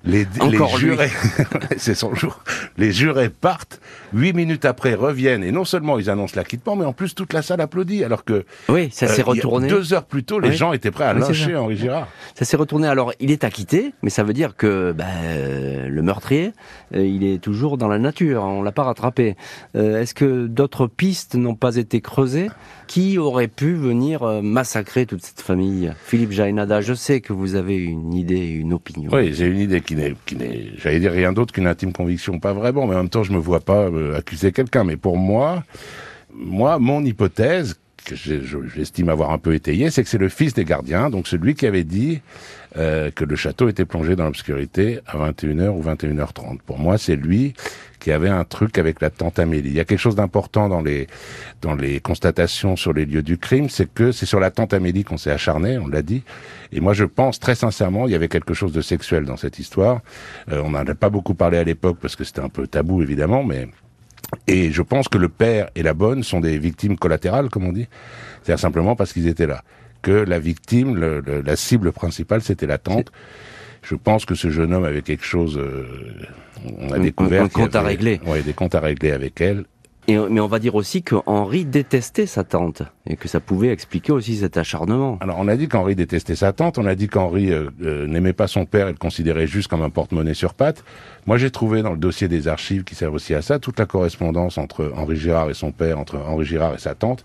Speaker 4: Les, les jurés, c'est son jour. Les jurés partent. Huit minutes après, reviennent et non seulement ils annoncent l'acquittement, mais en plus toute la salle applaudit. Alors que
Speaker 3: oui, ça s'est euh, retourné.
Speaker 4: Deux heures plus tôt, les gens étaient prêts à lyncher Henri Girard.
Speaker 3: Ça s'est retourné. Alors, il est acquitté, mais ça veut dire que bah, le meurtrier, euh, il est toujours dans la nature. On l'a pas rattrapé. Euh, est-ce que d'autres pistes n'ont pas été creusées? Qui aurait pu venir massacrer toute cette famille? Philippe Jainada, je sais que vous avez une idée, une opinion.
Speaker 4: Oui, j'ai une idée qui n'est, qui n'est, j'allais dire rien d'autre qu'une intime conviction, pas vraiment, mais en même temps, je me vois pas euh, accuser quelqu'un. Mais pour moi, moi, mon hypothèse, que j'estime avoir un peu étayé, c'est que c'est le fils des gardiens, donc celui qui avait dit euh, que le château était plongé dans l'obscurité à 21h ou 21h30. Pour moi, c'est lui qui avait un truc avec la tante Amélie. Il y a quelque chose d'important dans les dans les constatations sur les lieux du crime, c'est que c'est sur la tante Amélie qu'on s'est acharné, on l'a dit. Et moi, je pense très sincèrement, il y avait quelque chose de sexuel dans cette histoire. Euh, on n'en a pas beaucoup parlé à l'époque parce que c'était un peu tabou, évidemment, mais et je pense que le père et la bonne sont des victimes collatérales, comme on dit. C'est-à-dire simplement parce qu'ils étaient là. Que la victime, le, la cible principale, c'était la tante. Je pense que ce jeune homme avait quelque chose. Euh, on a découvert.
Speaker 3: Un, compte à régler.
Speaker 4: Oui, des comptes à régler avec elle.
Speaker 3: Mais on va dire aussi que Henri détestait sa tante et que ça pouvait expliquer aussi cet acharnement.
Speaker 4: Alors on a dit qu'Henri détestait sa tante, on a dit qu'Henri euh, euh, n'aimait pas son père et le considérait juste comme un porte-monnaie sur pattes. Moi j'ai trouvé dans le dossier des archives qui servent aussi à ça toute la correspondance entre Henri Girard et son père, entre Henri Girard et sa tante.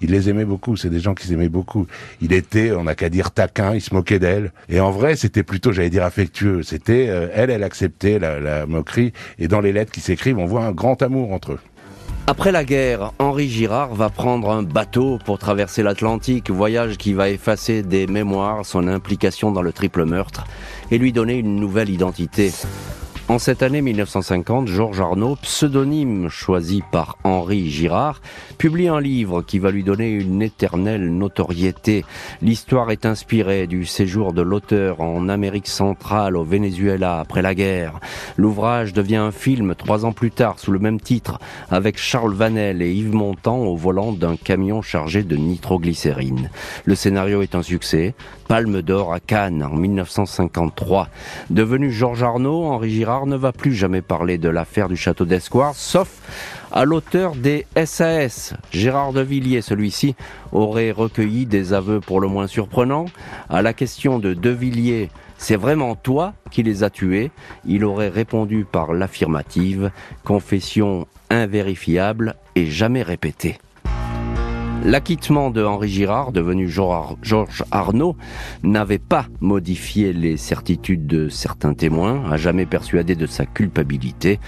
Speaker 4: Il les aimait beaucoup, c'est des gens qui s'aimaient beaucoup. Il était, on n'a qu'à dire taquin, il se moquait d'elle. Et en vrai c'était plutôt, j'allais dire affectueux. C'était euh, elle, elle acceptait la, la moquerie et dans les lettres qui s'écrivent on voit un grand amour entre eux.
Speaker 3: Après la guerre, Henri Girard va prendre un bateau pour traverser l'Atlantique, voyage qui va effacer des mémoires son implication dans le triple meurtre et lui donner une nouvelle identité. En cette année 1950, Georges Arnaud, pseudonyme choisi par Henri Girard, publie un livre qui va lui donner une éternelle notoriété. L'histoire est inspirée du séjour de l'auteur en Amérique centrale, au Venezuela, après la guerre. L'ouvrage devient un film trois ans plus tard sous le même titre, avec Charles Vanel et Yves Montand au volant d'un camion chargé de nitroglycérine. Le scénario est un succès. Palme d'or à Cannes en 1953. Devenu Georges Arnaud, Henri Girard ne va plus jamais parler de l'affaire du château d'Escoir, sauf à l'auteur des SAS. Gérard de Villiers, celui-ci, aurait recueilli des aveux pour le moins surprenants. À la question de De Villiers, c'est vraiment toi qui les as tués? Il aurait répondu par l'affirmative, confession invérifiable et jamais répétée. L'acquittement de Henri Girard, devenu Georges Arnaud, n'avait pas modifié les certitudes de certains témoins, à jamais persuadé de sa culpabilité.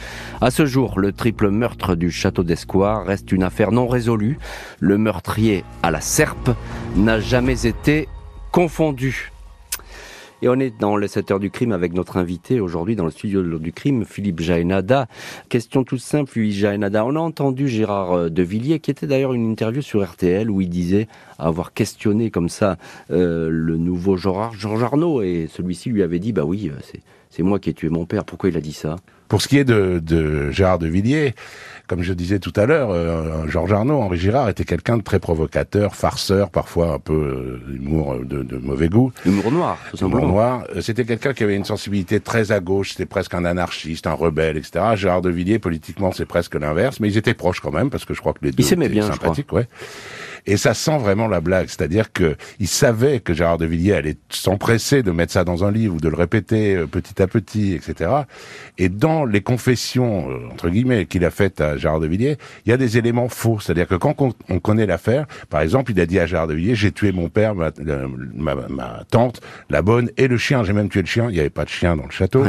Speaker 3: À ce jour, le triple meurtre du château d'Escoir reste une affaire non résolue. Le meurtrier à la serpe n'a jamais été confondu. Et on est dans le 7 heures du crime avec notre invité aujourd'hui dans le studio du crime, Philippe Jaénada. Question toute simple, Philippe Jaénada. On a entendu Gérard euh, De Villiers, qui était d'ailleurs une interview sur RTL où il disait avoir questionné comme ça euh, le nouveau Georges Arnaud et celui-ci lui avait dit, bah oui, euh, c'est moi qui ai tué mon père. Pourquoi il a dit ça?
Speaker 4: Pour ce qui est de, de Gérard De Villiers, comme je disais tout à l'heure, euh, Georges Arnaud, Henri Girard était quelqu'un de très provocateur, farceur, parfois un peu euh, humour euh, de, de, mauvais goût.
Speaker 3: Humour noir, tout simplement.
Speaker 4: Humour noir. C'était quelqu'un qui avait une sensibilité très à gauche, c'était presque un anarchiste, un rebelle, etc. Gérard de Villiers, politiquement, c'est presque l'inverse, mais ils étaient proches quand même, parce que je crois que les deux
Speaker 3: étaient bien,
Speaker 4: sympathiques, ouais. Et ça sent vraiment la blague, c'est-à-dire que il savait que Gérard de Villiers allait s'empresser de mettre ça dans un livre ou de le répéter euh, petit à petit, etc. Et dans les confessions euh, entre guillemets qu'il a faites à Gérard de Villiers, il y a des éléments faux, c'est-à-dire que quand on, connaît l'affaire, par exemple, il a dit à Gérard de Villiers j'ai tué mon père, ma, ma, tante, la bonne et le chien. J'ai même tué le chien. Il n'y avait pas de chien dans le château.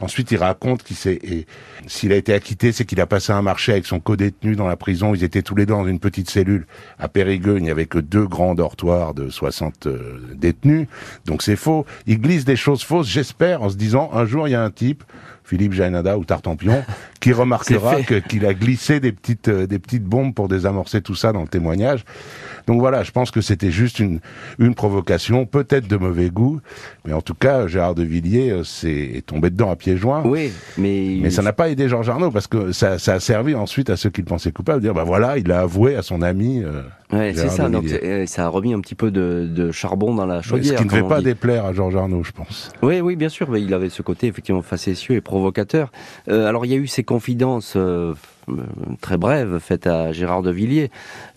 Speaker 4: Ensuite, il raconte qu'il s'est, s'il a été acquitté, c'est qu'il a passé un marché avec son co-détenu dans la prison. Ils étaient tous les deux dans une petite cellule à Il n'y avait que deux grands dortoirs de 60 euh, détenus. Donc c'est faux. Il glisse des choses fausses, j'espère, en se disant, un jour, il y a un type, Philippe Jainada ou Tartampion, qui remarquera qu'il a glissé des petites, euh, des petites bombes pour désamorcer tout ça dans le témoignage. Donc voilà, je pense que c'était juste une, une provocation, peut-être de mauvais goût, mais en tout cas, Gérard de Villiers euh, est tombé dedans à pieds joints.
Speaker 3: Oui, mais...
Speaker 4: Mais ça n'a pas aidé Georges Arnaud, parce que ça, ça a servi ensuite à ceux qui le pensaient coupable, de dire, bah voilà, il a avoué à son ami... Euh,
Speaker 3: Ouais, c'est ça. Donc euh, ça a remis un petit peu de, de charbon dans la chaudière.
Speaker 4: ce qui ne devait pas déplaire à Georges Arnaud, je pense.
Speaker 3: Oui, oui, bien sûr. Mais il avait ce côté effectivement facétieux et provocateur. Euh, alors il y a eu ces confidences euh, très brèves faites à Gérard de Villiers.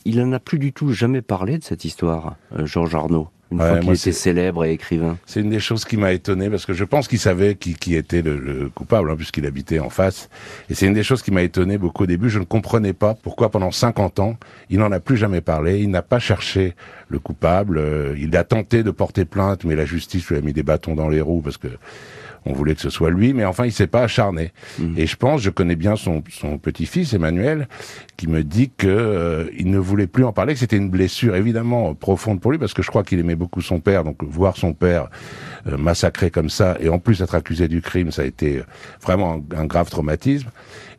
Speaker 3: Il n'en a plus du tout jamais parlé de cette histoire, Georges Arnaud une fois qu'il était célèbre et écrivain.
Speaker 4: C'est une des choses qui m'a étonné parce que je pense qu'il savait qui, qui était le, coupable hein, puisqu'il habitait en face. Et c'est une des choses qui m'a étonné beaucoup au début. Je ne comprenais pas pourquoi pendant 50 ans il n'en a plus jamais parlé. Il n'a pas cherché le coupable. Euh, il a tenté de porter plainte, mais la justice lui a mis des bâtons dans les roues parce que on voulait que ce soit lui, mais enfin, il s'est pas acharné. Mmh. Et je pense, je connais bien son, son petit-fils Emmanuel, qui me dit que euh, il ne voulait plus en parler, que c'était une blessure évidemment profonde pour lui, parce que je crois qu'il aimait beaucoup son père, donc voir son père euh, massacré comme ça, et en plus être accusé du crime, ça a été vraiment un, grave traumatisme.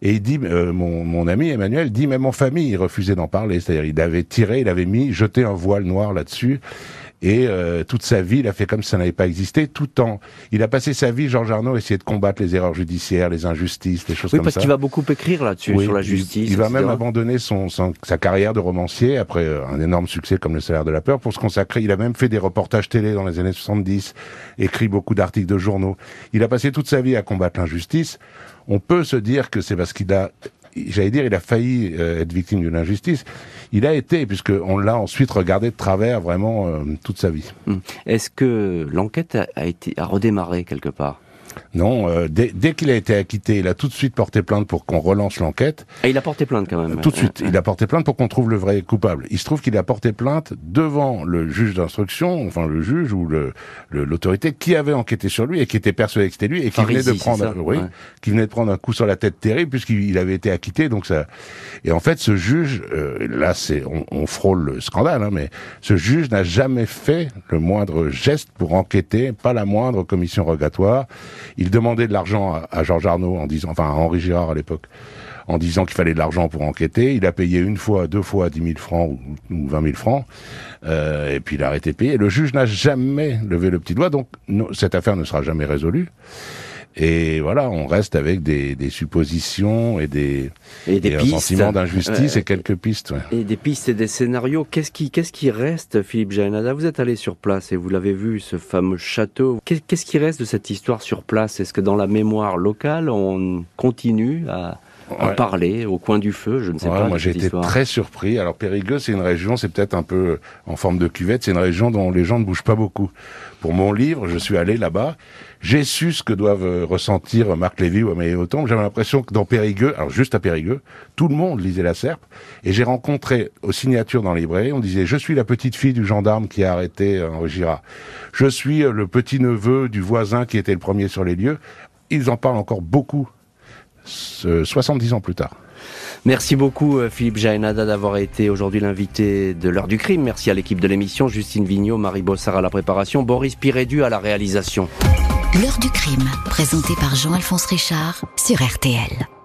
Speaker 4: Et il dit, euh, mon, mon ami Emmanuel dit, même en famille, il refusait d'en parler, c'est-à-dire il avait tiré, il avait mis, jeté un voile noir là-dessus. Et euh, toute sa vie, il a fait comme si ça n'avait pas existé, tout en... Il a passé sa vie, Georges Arnaud, à essayer de combattre les erreurs judiciaires, les injustices, les choses comme ça.
Speaker 3: Oui, parce qu'il va beaucoup écrire là-dessus, sur la justice.
Speaker 4: Il, va même abandonner son, sa carrière de romancier, après euh, un énorme succès comme Le salaire de la peur, pour se consacrer. Il a même fait des reportages télé dans les années 70, écrit beaucoup d'articles de journaux. Il a passé toute sa vie à combattre l'injustice. On peut se dire que c'est parce qu'il a j'allais dire, il a failli euh, être victime d'une injustice. Il a été, puisqu'on l'a ensuite regardé de travers vraiment euh, toute sa vie.
Speaker 3: Hum. Est-ce que l'enquête a, été a redémarré quelque part?
Speaker 4: Non, euh, dès, dès qu'il a été acquitté, il a tout de suite porté plainte pour qu'on relance l'enquête.
Speaker 3: Et il a porté plainte quand même.
Speaker 4: tout de suite, il a porté plainte pour qu'on trouve le vrai coupable. Il se trouve qu'il a porté plainte devant le juge d'instruction, enfin le juge ou le l'autorité qui avait enquêté sur lui et qui était persuadé que c'était lui et qui venait de prendre, oui, qui venait de prendre un coup sur la tête terrible puisqu'il avait été acquitté. Donc ça, et en fait, ce juge, euh, là, c'est on, on, frôle le scandale, hein, mais ce juge n'a jamais fait le moindre geste pour enquêter, pas la moindre commission rogatoire. Il demandait de l'argent à, à Georges Arnaud en disant, enfin à Henri Girard à l'époque, en disant qu'il fallait de l'argent pour enquêter. Il a payé une fois, deux fois 10 000 francs ou, ou 20 000 francs, euh, et puis il a arrêté de payer. Le juge n'a jamais levé le petit doigt, donc cette affaire ne sera jamais résolue. Et voilà, on reste avec des, des suppositions et des,
Speaker 3: Et des
Speaker 4: et un
Speaker 3: pistes.
Speaker 4: sentiment d'injustice
Speaker 3: Euh,
Speaker 4: et quelques pistes. ouais.
Speaker 3: Et des pistes et des scénarios. Qu'est-ce qui, qu'est-ce qui reste, Philippe Jaénada Vous êtes allé sur place et vous l'avez vu, ce fameux château. Qu'est- Qu'est-ce qui reste de cette histoire sur place? Est-ce que dans la mémoire locale, on continue à, à
Speaker 4: Ouais.
Speaker 3: parler au coin du feu Je ne sais
Speaker 4: Ouais,
Speaker 3: pas.
Speaker 4: moi j'ai été
Speaker 3: histoire.
Speaker 4: très surpris. Alors Périgueux, c'est une région, c'est peut-être un peu en forme de cuvette, c'est une région dont les gens ne bougent pas beaucoup. Pour mon livre, je suis allé là-bas, j'ai su ce que doivent euh, ressentir Marc Lévy ou Amélie Autombe. J'avais l'impression que dans Périgueux, alors juste à Périgueux, tout le monde lisait La Serpe. Et j'ai rencontré aux signatures dans les librairies, on disait, je suis la petite fille du gendarme qui a arrêté euh, Henri Girard. Je suis euh, le petit neveu du voisin qui était le premier sur les lieux. Ils en parlent encore beaucoup, 70 ans plus tard.
Speaker 3: Merci beaucoup euh, Philippe Jaénada d'avoir été aujourd'hui l'invité de l'heure du crime. Merci à l'équipe de l'émission, Justine Vignot, Marie Bossard à la préparation, Boris Pirédu à la réalisation.
Speaker 1: L'heure du crime, présenté par Jean-Alphonse Richard sur RTL.